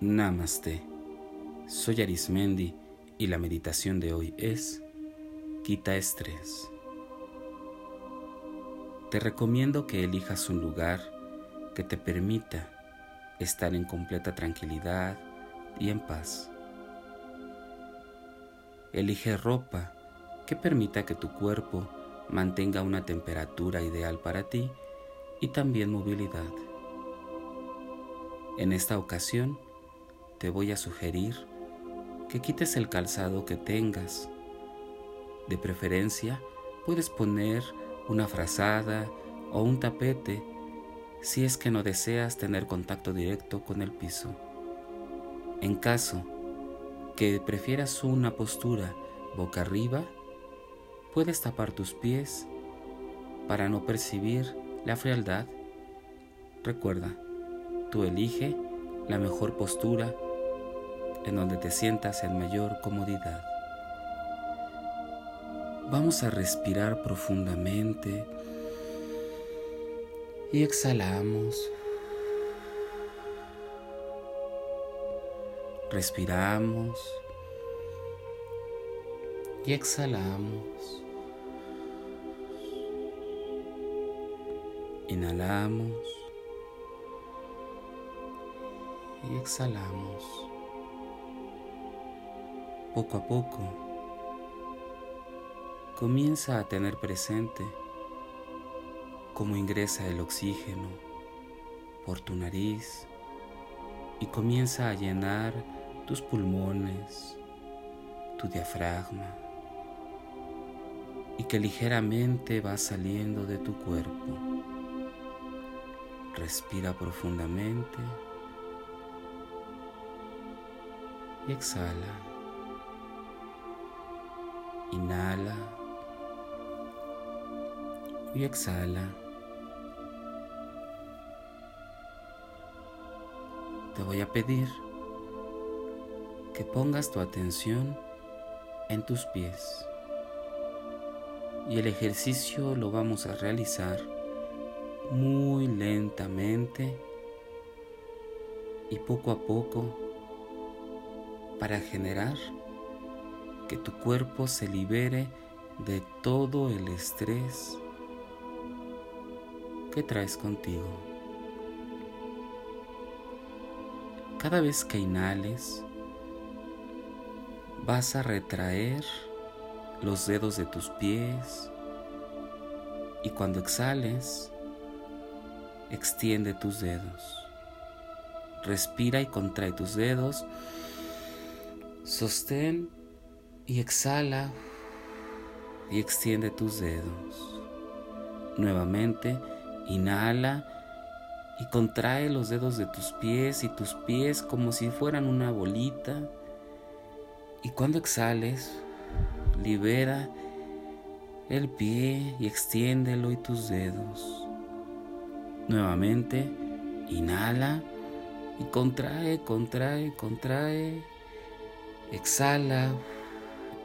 Namaste. Soy Arismendi y la meditación de hoy es Quita estrés. Te recomiendo que elijas un lugar que te permita estar en completa tranquilidad y en paz. Elige ropa que permita que tu cuerpo mantenga una temperatura ideal para ti y también movilidad. En esta ocasión, te voy a sugerir que quites el calzado que tengas. De preferencia, puedes poner una frazada o un tapete si es que no deseas tener contacto directo con el piso. En caso que prefieras una postura boca arriba, puedes tapar tus pies para no percibir la frialdad. Recuerda, tú elige la mejor postura en donde te sientas en mayor comodidad. Vamos a respirar profundamente y exhalamos. Respiramos y exhalamos. Inhalamos y exhalamos poco a poco, comienza a tener presente cómo ingresa el oxígeno por tu nariz y comienza a llenar tus pulmones, tu diafragma y que ligeramente va saliendo de tu cuerpo. Respira profundamente y exhala. Inhala y exhala. Te voy a pedir que pongas tu atención en tus pies. Y el ejercicio lo vamos a realizar muy lentamente y poco a poco para generar que tu cuerpo se libere de todo el estrés que traes contigo. Cada vez que inhales, vas a retraer los dedos de tus pies y cuando exhales, extiende tus dedos. Respira y contrae tus dedos. Sostén y exhala y extiende tus dedos. Nuevamente, inhala y contrae los dedos de tus pies y tus pies como si fueran una bolita. Y cuando exhales, libera el pie y extiéndelo y tus dedos. Nuevamente, inhala y contrae, contrae, contrae. Exhala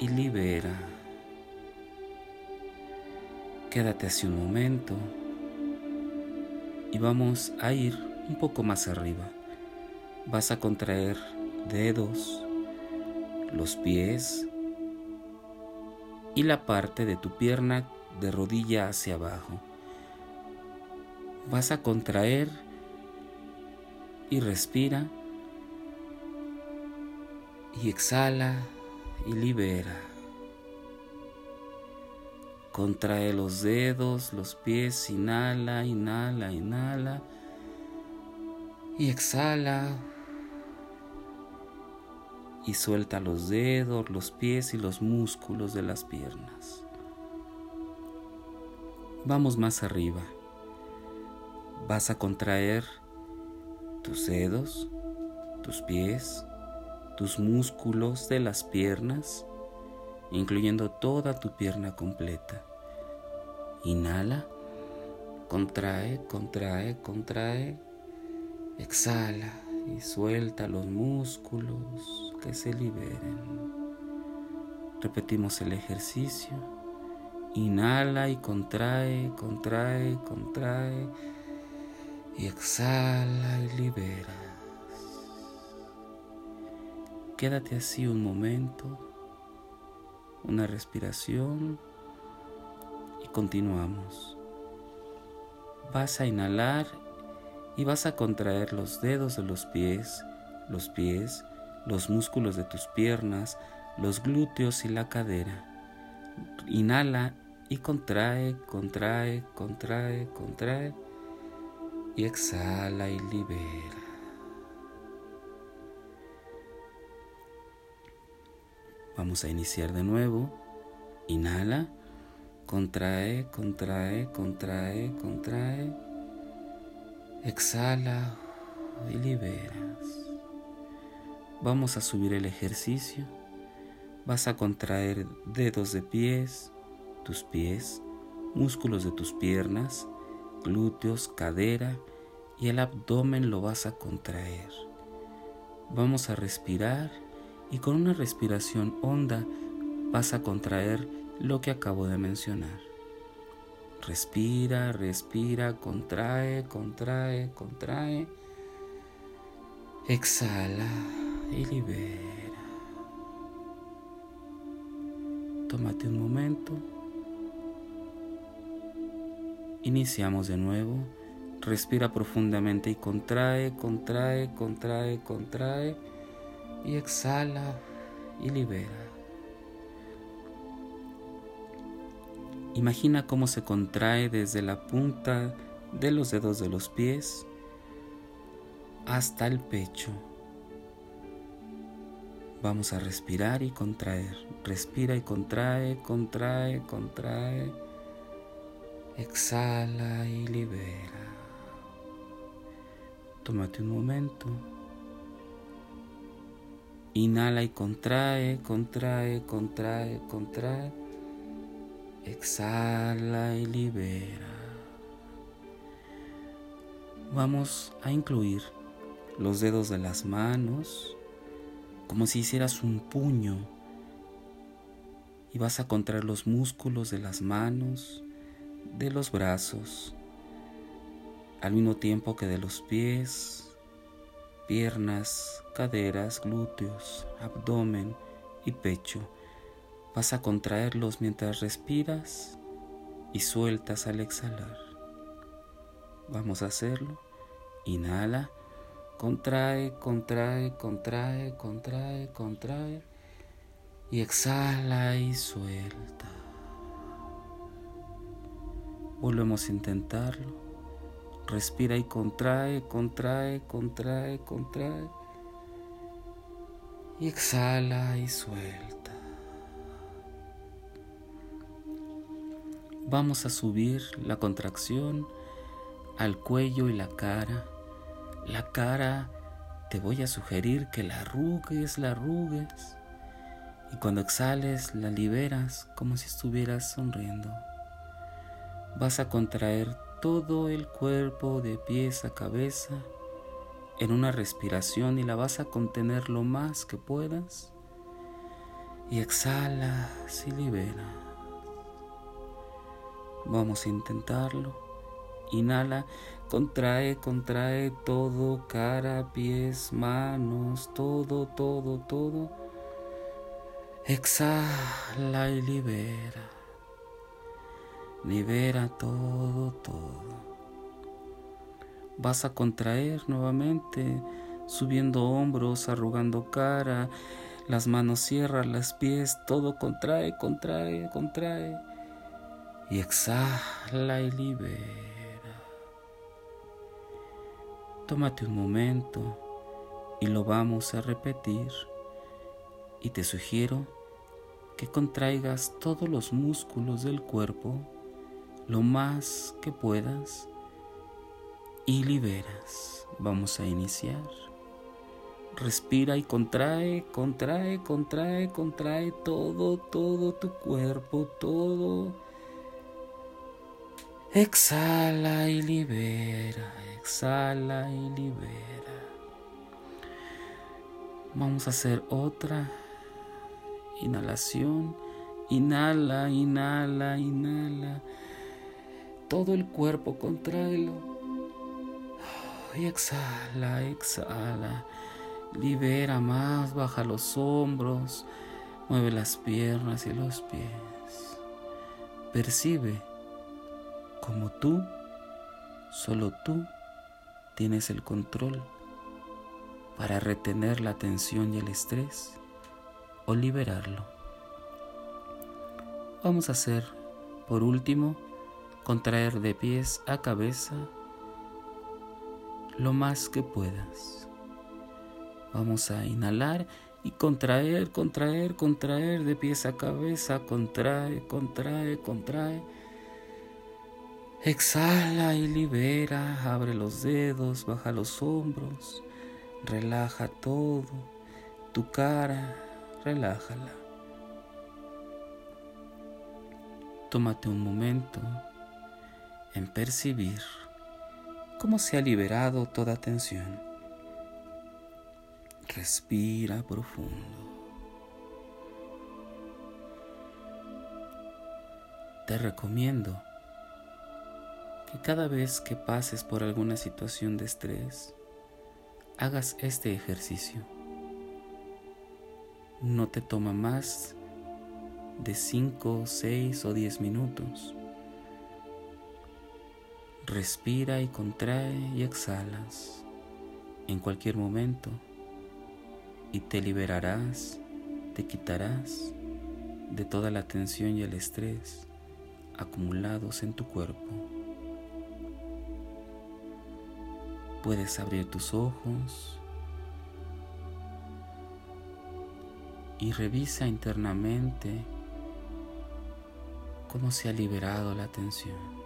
y libera. Quédate así un momento y vamos a ir un poco más arriba. Vas a contraer dedos, los pies y la parte de tu pierna de rodilla hacia abajo. Vas a contraer y respira y exhala y libera. Contrae los dedos, los pies, inhala, inhala, inhala. Y exhala. Y suelta los dedos, los pies y los músculos de las piernas. Vamos más arriba. Vas a contraer tus dedos, tus pies, tus músculos de las piernas, incluyendo toda tu pierna completa. Inhala, contrae, contrae, contrae, exhala y suelta los músculos que se liberen. Repetimos el ejercicio. Inhala y contrae, contrae, contrae y exhala y libera. Quédate así un momento, una respiración y continuamos. Vas a inhalar y vas a contraer los dedos de los pies, los pies, los músculos de tus piernas, los glúteos y la cadera. Inhala y contrae, contrae, contrae, contrae. Y exhala y libera. Vamos a iniciar de nuevo. Inhala, contrae, contrae, contrae, contrae. Exhala y liberas. Vamos a subir el ejercicio. Vas a contraer dedos de pies, tus pies, músculos de tus piernas, glúteos, cadera y el abdomen lo vas a contraer. Vamos a respirar y con una respiración honda vas a contraer lo que acabo de mencionar. Respira, respira, contrae, contrae, contrae. Exhala y libera. Tómate un momento. Iniciamos de nuevo. Respira profundamente y contrae, contrae, contrae, contrae. Y exhala y libera. Imagina cómo se contrae desde la punta de los dedos de los pies hasta el pecho. Vamos a respirar y contraer. Respira y contrae, contrae, contrae. Exhala y libera. Tómate un momento. Inhala y contrae, contrae, contrae, contrae. Exhala y libera. Vamos a incluir los dedos de las manos como si hicieras un puño. Y vas a contraer los músculos de las manos, de los brazos, al mismo tiempo que de los pies, piernas, caderas, glúteos, abdomen y pecho Vas a contraerlos mientras respiras y sueltas al exhalar. Vamos a hacerlo. Inhala, contrae, contrae, contrae, contrae, contrae. Y exhala y suelta. Volvemos a intentarlo. Respira y contrae, contrae, contrae, contrae. Y exhala y suelta. Vamos a subir la contracción al cuello y la cara. La cara te voy a sugerir que la arrugues, la arrugues. Y cuando exhales la liberas como si estuvieras sonriendo. Vas a contraer todo el cuerpo de pies a cabeza en una respiración y la vas a contener lo más que puedas. Y exhalas y liberas. Vamos a intentarlo. Inhala, contrae, contrae todo, cara, pies, manos, todo, todo, todo. Exhala y libera. Libera todo, todo. Vas a contraer nuevamente, subiendo hombros, arrugando cara, las manos cierran, las pies, todo contrae, contrae, contrae y exhala y libera. Tómate un momento y lo vamos a repetir y te sugiero que contraigas todos los músculos del cuerpo lo más que puedas y liberas. Vamos a iniciar. Respira y contrae, contrae, contrae, contrae todo, todo tu cuerpo, todo Exhala y libera, exhala y libera. Vamos a hacer otra inhalación. Inhala, inhala, inhala. Todo el cuerpo contráelo. Y exhala, exhala. Libera más, baja los hombros, mueve las piernas y los pies. Percibe como tú, solo tú, tienes el control para retener la tensión y el estrés o liberarlo. Vamos a hacer, por último, contraer de pies a cabeza lo más que puedas. Vamos a inhalar y contraer, contraer, contraer de pies a cabeza, contrae, contrae, contrae. Exhala y libera, abre los dedos, baja los hombros, relaja todo, tu cara, relájala. Tómate un momento en percibir cómo se ha liberado toda tensión. Respira profundo. Te recomiendo que cada vez que pases por alguna situación de estrés, hagas este ejercicio. No te toma más de 5, 6 o 10 minutos. Respira y contrae y exhalas en cualquier momento y te liberarás, te quitarás de toda la tensión y el estrés acumulados en tu cuerpo. Puedes abrir tus ojos y revisa internamente cómo se ha liberado la tensión.